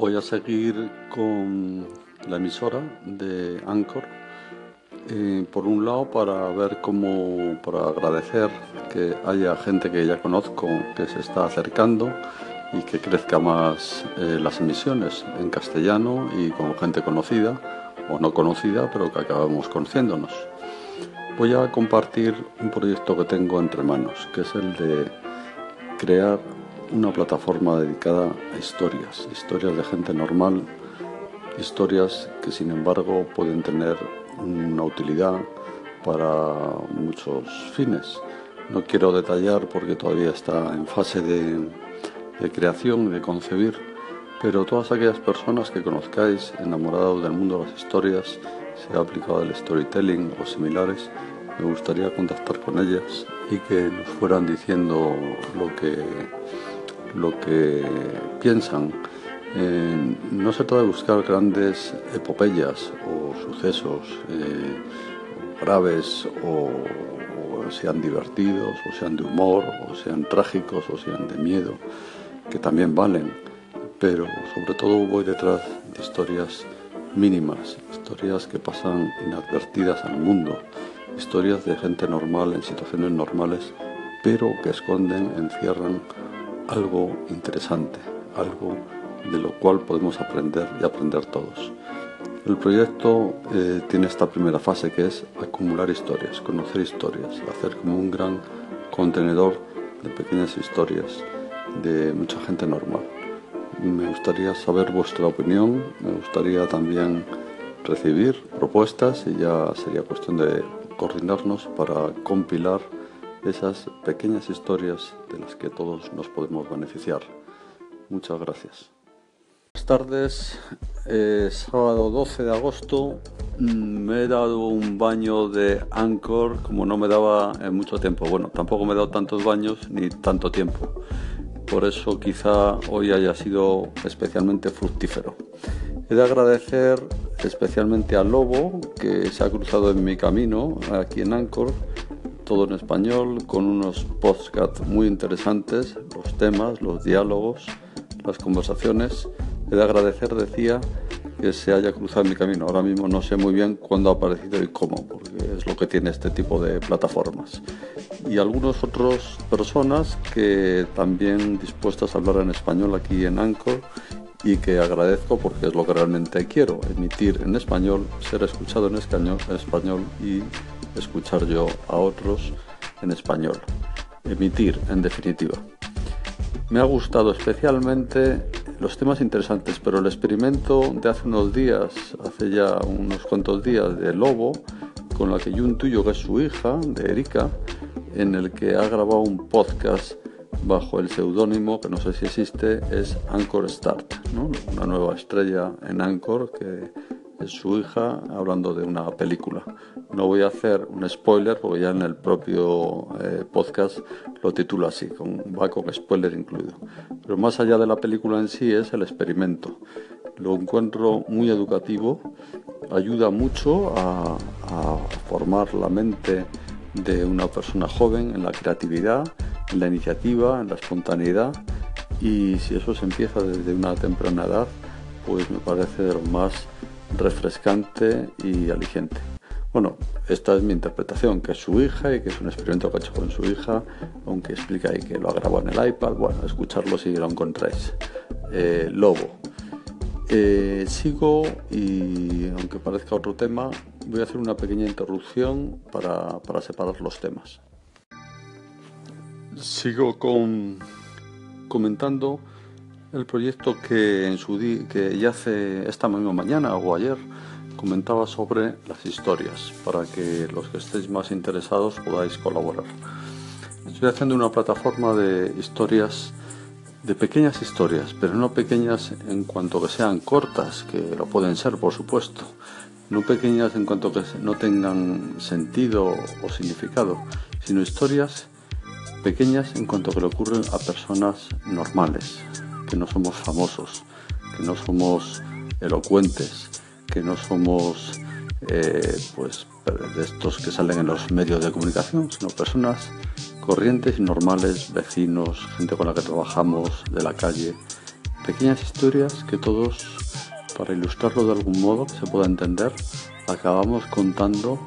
Voy a seguir con la emisora de Anchor. Eh, por un lado, para ver cómo, para agradecer que haya gente que ya conozco que se está acercando y que crezca más eh, las emisiones en castellano y con gente conocida o no conocida, pero que acabamos conociéndonos. Voy a compartir un proyecto que tengo entre manos, que es el de crear una plataforma dedicada a historias, historias de gente normal, historias que sin embargo pueden tener una utilidad para muchos fines. No quiero detallar porque todavía está en fase de, de creación, de concebir, pero todas aquellas personas que conozcáis enamorados del mundo de las historias, sea aplicado el storytelling o similares, me gustaría contactar con ellas y que nos fueran diciendo lo que, lo que piensan. Eh, no se trata de buscar grandes epopeyas o sucesos eh, graves o, o sean divertidos o sean de humor o sean trágicos o sean de miedo, que también valen, pero sobre todo voy detrás de historias mínimas, historias que pasan inadvertidas al mundo, historias de gente normal en situaciones normales, pero que esconden, encierran algo interesante, algo de lo cual podemos aprender y aprender todos. El proyecto eh, tiene esta primera fase que es acumular historias, conocer historias, hacer como un gran contenedor de pequeñas historias de mucha gente normal. Me gustaría saber vuestra opinión, me gustaría también recibir propuestas y ya sería cuestión de coordinarnos para compilar esas pequeñas historias de las que todos nos podemos beneficiar. Muchas gracias. Buenas tardes, sábado 12 de agosto. Mm, me he dado un baño de Anchor como no me daba en mucho tiempo. Bueno, tampoco me he dado tantos baños ni tanto tiempo. Por eso quizá hoy haya sido especialmente fructífero. He de agradecer especialmente a Lobo, que se ha cruzado en mi camino aquí en Anchor, todo en español, con unos podcasts muy interesantes, los temas, los diálogos, las conversaciones. He de agradecer, decía, que se haya cruzado mi camino. Ahora mismo no sé muy bien cuándo ha aparecido y cómo, porque es lo que tiene este tipo de plataformas. Y algunos otros personas que también dispuestas a hablar en español aquí en Anchor y que agradezco porque es lo que realmente quiero, emitir en español, ser escuchado en español y escuchar yo a otros en español. Emitir, en definitiva. Me ha gustado especialmente los temas interesantes, pero el experimento de hace unos días, hace ya unos cuantos días, de Lobo, con la que yo intuyo que es su hija, de Erika, en el que ha grabado un podcast bajo el seudónimo, que no sé si existe, es Anchor Start, una nueva estrella en Anchor que es su hija hablando de una película. No voy a hacer un spoiler porque ya en el propio eh, podcast lo titula así, con, va con spoiler incluido. Pero más allá de la película en sí es el experimento. Lo encuentro muy educativo, ayuda mucho a formar la mente de una persona joven en la creatividad en la iniciativa, en la espontaneidad y si eso se empieza desde una temprana edad, pues me parece de lo más refrescante y aliciente. Bueno, esta es mi interpretación, que es su hija y que es un experimento que ha hecho con su hija, aunque explica ahí que lo ha grabado en el iPad. Bueno, escucharlo si lo encontráis. Eh, Lobo. Eh, sigo y, aunque parezca otro tema, voy a hacer una pequeña interrupción para, para separar los temas. Sigo con, comentando el proyecto que, en su que ya hace esta misma mañana o ayer comentaba sobre las historias para que los que estéis más interesados podáis colaborar. Estoy haciendo una plataforma de historias, de pequeñas historias, pero no pequeñas en cuanto que sean cortas, que lo pueden ser por supuesto, no pequeñas en cuanto que no tengan sentido o significado, sino historias pequeñas en cuanto que le ocurren a personas normales, que no somos famosos, que no somos elocuentes, que no somos eh, pues de estos que salen en los medios de comunicación, sino personas corrientes y normales, vecinos, gente con la que trabajamos, de la calle, Pequeñas historias que todos, para ilustrarlo de algún modo que se pueda entender, acabamos contando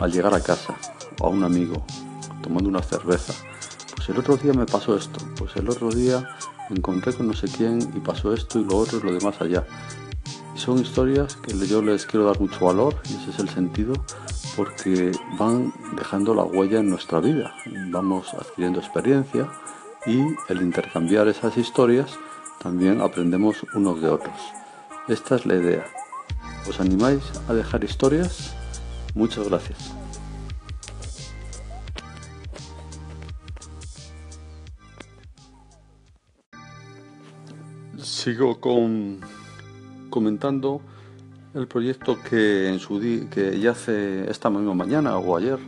al llegar a casa a un amigo, tomando una cerveza. Pues el otro día me pasó esto, pues el otro día encontré con no sé quién y pasó esto y lo otro y lo demás allá. Son historias que yo les quiero dar mucho valor y ese es el sentido porque van dejando la huella en nuestra vida. Vamos adquiriendo experiencia y el intercambiar esas historias también aprendemos unos de otros. Esta es la idea. ¿Os animáis a dejar historias? Muchas gracias. Sigo con, comentando el proyecto que ya hace esta misma mañana o ayer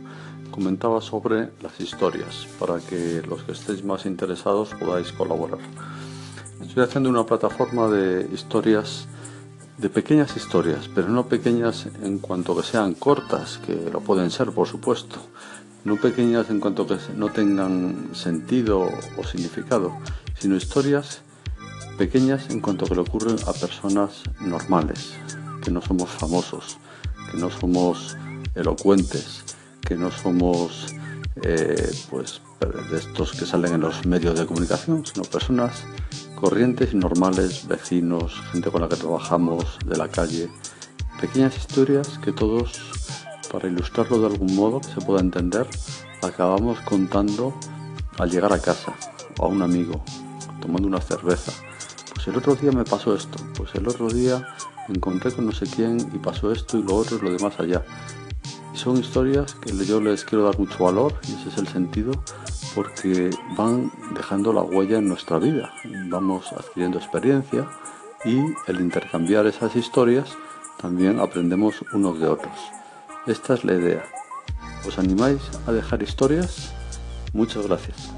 comentaba sobre las historias para que los que estéis más interesados podáis colaborar. Estoy haciendo una plataforma de historias, de pequeñas historias, pero no pequeñas en cuanto que sean cortas, que lo pueden ser, por supuesto. No pequeñas en cuanto que no tengan sentido o significado, sino historias pequeñas en cuanto que le ocurren a personas normales, que no somos famosos, que no somos elocuentes, que no somos eh, pues de estos que salen en los medios de comunicación, sino personas corrientes y normales, vecinos, gente con la que trabajamos, de la calle, pequeñas historias que todos, para ilustrarlo de algún modo que se pueda entender, acabamos contando al llegar a casa o a un amigo, tomando una cerveza. El otro día me pasó esto, pues el otro día me encontré con no sé quién y pasó esto y lo otro y lo demás allá. Son historias que yo les quiero dar mucho valor y ese es el sentido porque van dejando la huella en nuestra vida, vamos adquiriendo experiencia y el intercambiar esas historias también aprendemos unos de otros. Esta es la idea. ¿Os animáis a dejar historias? Muchas gracias.